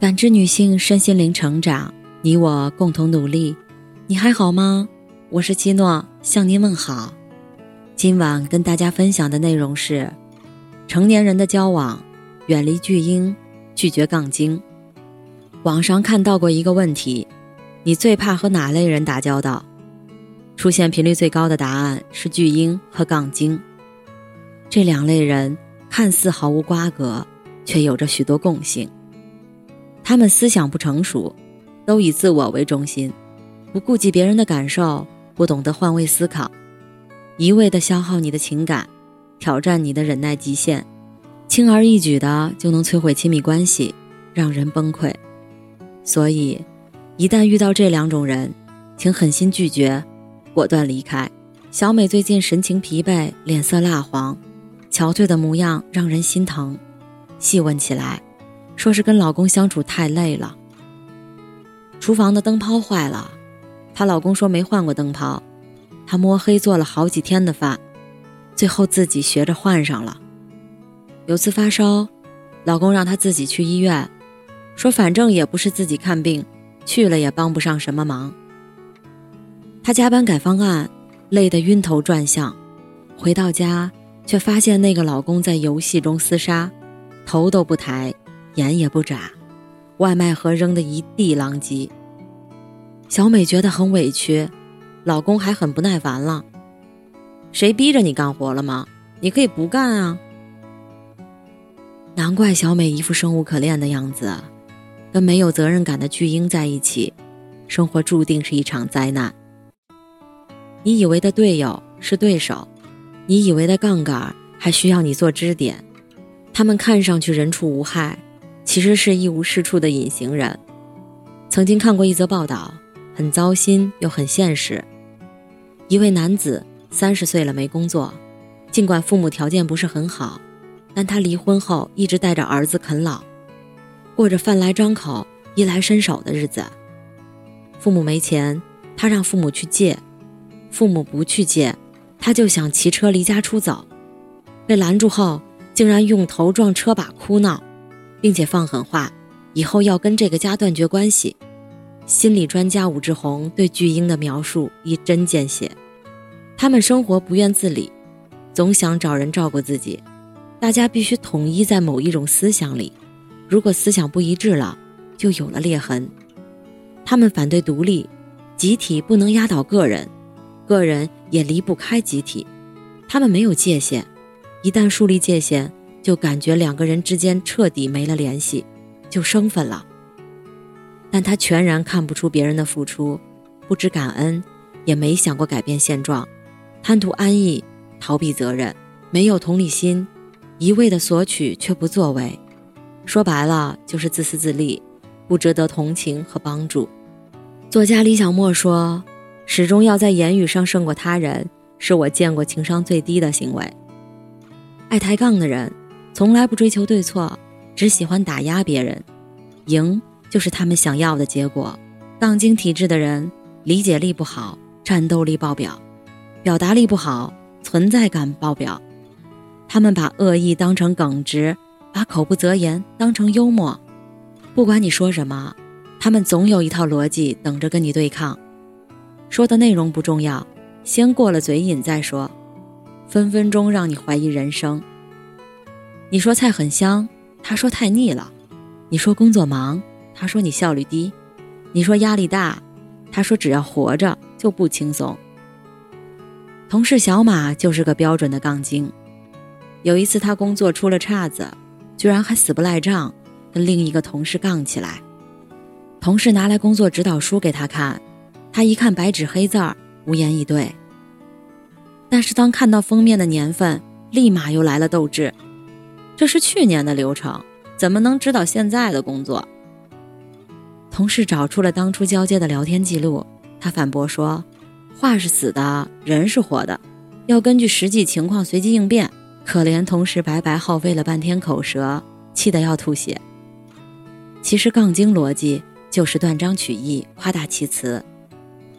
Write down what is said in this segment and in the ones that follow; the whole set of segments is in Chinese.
感知女性身心灵成长，你我共同努力。你还好吗？我是七诺，向您问好。今晚跟大家分享的内容是：成年人的交往，远离巨婴，拒绝杠精。网上看到过一个问题：你最怕和哪类人打交道？出现频率最高的答案是巨婴和杠精。这两类人看似毫无瓜葛，却有着许多共性。他们思想不成熟，都以自我为中心，不顾及别人的感受，不懂得换位思考，一味的消耗你的情感，挑战你的忍耐极限，轻而易举的就能摧毁亲密关系，让人崩溃。所以，一旦遇到这两种人，请狠心拒绝，果断离开。小美最近神情疲惫，脸色蜡黄，憔悴的模样让人心疼。细问起来。说是跟老公相处太累了。厨房的灯泡坏了，她老公说没换过灯泡，她摸黑做了好几天的饭，最后自己学着换上了。有次发烧，老公让她自己去医院，说反正也不是自己看病，去了也帮不上什么忙。她加班改方案，累得晕头转向，回到家却发现那个老公在游戏中厮杀，头都不抬。眼也不眨，外卖盒扔得一地狼藉。小美觉得很委屈，老公还很不耐烦了：“谁逼着你干活了吗？你可以不干啊！”难怪小美一副生无可恋的样子，跟没有责任感的巨婴在一起，生活注定是一场灾难。你以为的队友是对手，你以为的杠杆还需要你做支点，他们看上去人畜无害。其实是一无是处的隐形人。曾经看过一则报道，很糟心又很现实。一位男子三十岁了没工作，尽管父母条件不是很好，但他离婚后一直带着儿子啃老，过着饭来张口、衣来伸手的日子。父母没钱，他让父母去借；父母不去借，他就想骑车离家出走。被拦住后，竟然用头撞车把哭闹。并且放狠话，以后要跟这个家断绝关系。心理专家武志红对巨婴的描述一针见血，他们生活不愿自理，总想找人照顾自己。大家必须统一在某一种思想里，如果思想不一致了，就有了裂痕。他们反对独立，集体不能压倒个人，个人也离不开集体。他们没有界限，一旦树立界限。就感觉两个人之间彻底没了联系，就生分了。但他全然看不出别人的付出，不知感恩，也没想过改变现状，贪图安逸，逃避责任，没有同理心，一味的索取却不作为。说白了就是自私自利，不值得同情和帮助。作家李小莫说：“始终要在言语上胜过他人，是我见过情商最低的行为。”爱抬杠的人。从来不追求对错，只喜欢打压别人，赢就是他们想要的结果。杠精体质的人，理解力不好，战斗力爆表，表达力不好，存在感爆表。他们把恶意当成耿直，把口不择言当成幽默。不管你说什么，他们总有一套逻辑等着跟你对抗。说的内容不重要，先过了嘴瘾再说，分分钟让你怀疑人生。你说菜很香，他说太腻了；你说工作忙，他说你效率低；你说压力大，他说只要活着就不轻松。同事小马就是个标准的杠精。有一次他工作出了岔子，居然还死不赖账，跟另一个同事杠起来。同事拿来工作指导书给他看，他一看白纸黑字儿，无言以对。但是当看到封面的年份，立马又来了斗志。这是去年的流程，怎么能知道现在的工作？同事找出了当初交接的聊天记录，他反驳说：“话是死的，人是活的，要根据实际情况随机应变。”可怜同事白白耗费了半天口舌，气得要吐血。其实杠精逻辑就是断章取义、夸大其词。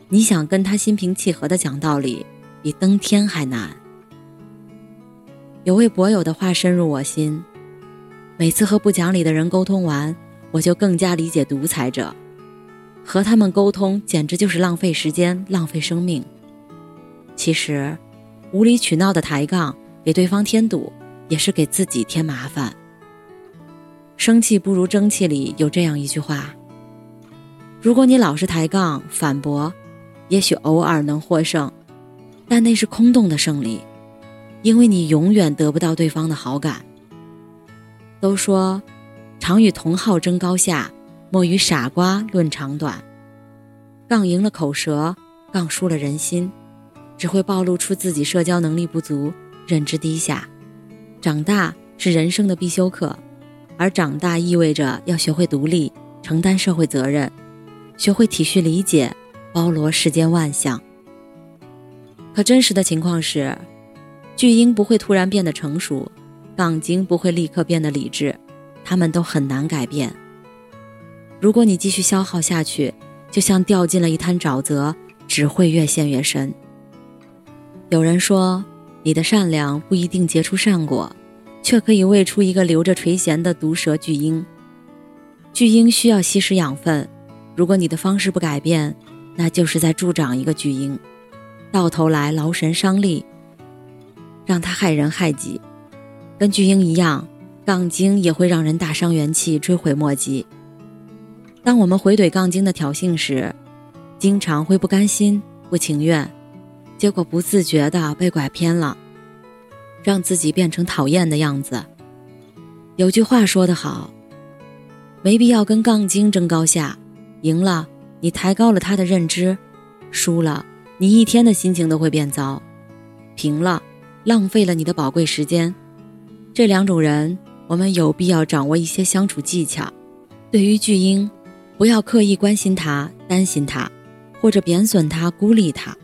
你想跟他心平气和的讲道理，比登天还难。有位博友的话深入我心：每次和不讲理的人沟通完，我就更加理解独裁者。和他们沟通简直就是浪费时间、浪费生命。其实，无理取闹的抬杠，给对方添堵，也是给自己添麻烦。生气不如争气里有这样一句话：如果你老是抬杠、反驳，也许偶尔能获胜，但那是空洞的胜利，因为你永远得不到对方的好感。都说，常与同好争高下，莫与傻瓜论长短。杠赢了口舌，杠输了人心，只会暴露出自己社交能力不足、认知低下。长大是人生的必修课，而长大意味着要学会独立，承担社会责任，学会体恤理解，包罗世间万象。可真实的情况是，巨婴不会突然变得成熟。杠精不会立刻变得理智，他们都很难改变。如果你继续消耗下去，就像掉进了一滩沼泽，只会越陷越深。有人说，你的善良不一定结出善果，却可以喂出一个留着垂涎的毒蛇巨婴。巨婴需要吸食养分，如果你的方式不改变，那就是在助长一个巨婴，到头来劳神伤力，让他害人害己。跟巨婴一样，杠精也会让人大伤元气、追悔莫及。当我们回怼杠精的挑衅时，经常会不甘心、不情愿，结果不自觉地被拐偏了，让自己变成讨厌的样子。有句话说得好：“没必要跟杠精争高下，赢了你抬高了他的认知，输了你一天的心情都会变糟，平了浪费了你的宝贵时间。”这两种人，我们有必要掌握一些相处技巧。对于巨婴，不要刻意关心他、担心他，或者贬损他、孤立他，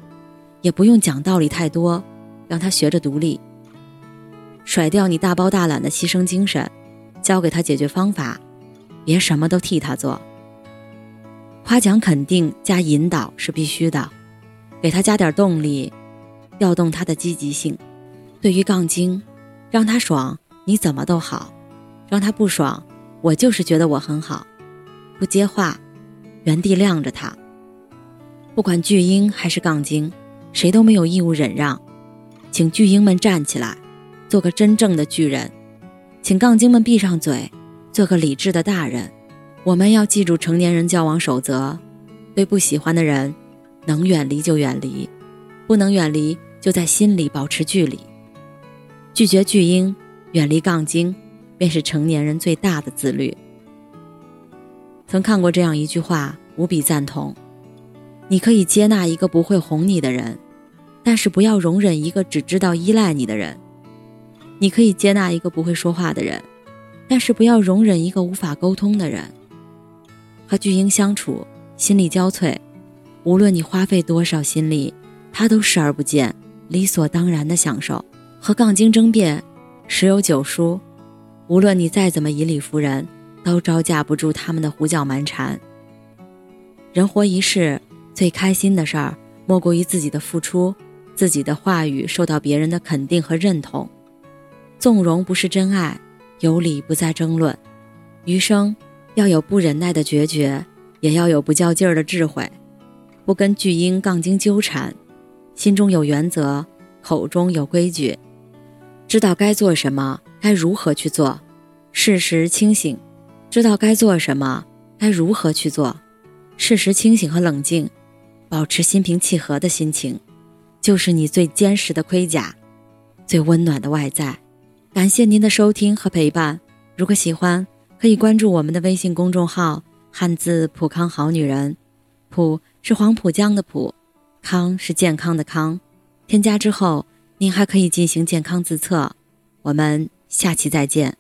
也不用讲道理太多，让他学着独立。甩掉你大包大揽的牺牲精神，教给他解决方法，别什么都替他做。夸奖、肯定加引导是必须的，给他加点动力，调动他的积极性。对于杠精，让他爽。你怎么都好，让他不爽，我就是觉得我很好，不接话，原地晾着他。不管巨婴还是杠精，谁都没有义务忍让，请巨婴们站起来，做个真正的巨人；请杠精们闭上嘴，做个理智的大人。我们要记住成年人交往守则：对不喜欢的人，能远离就远离，不能远离就在心里保持距离。拒绝巨婴。远离杠精，便是成年人最大的自律。曾看过这样一句话，无比赞同：你可以接纳一个不会哄你的人，但是不要容忍一个只知道依赖你的人；你可以接纳一个不会说话的人，但是不要容忍一个无法沟通的人。和巨婴相处，心力交瘁，无论你花费多少心力，他都视而不见，理所当然的享受。和杠精争辩。十有九输，无论你再怎么以理服人，都招架不住他们的胡搅蛮缠。人活一世，最开心的事儿莫过于自己的付出，自己的话语受到别人的肯定和认同。纵容不是真爱，有理不再争论。余生要有不忍耐的决绝，也要有不较劲儿的智慧。不跟巨婴杠精纠缠，心中有原则，口中有规矩。知道该做什么，该如何去做，适时清醒；知道该做什么，该如何去做，适时清醒和冷静，保持心平气和的心情，就是你最坚实的盔甲，最温暖的外在。感谢您的收听和陪伴。如果喜欢，可以关注我们的微信公众号“汉字普康好女人”，普是黄浦江的浦，康是健康的康。添加之后。您还可以进行健康自测，我们下期再见。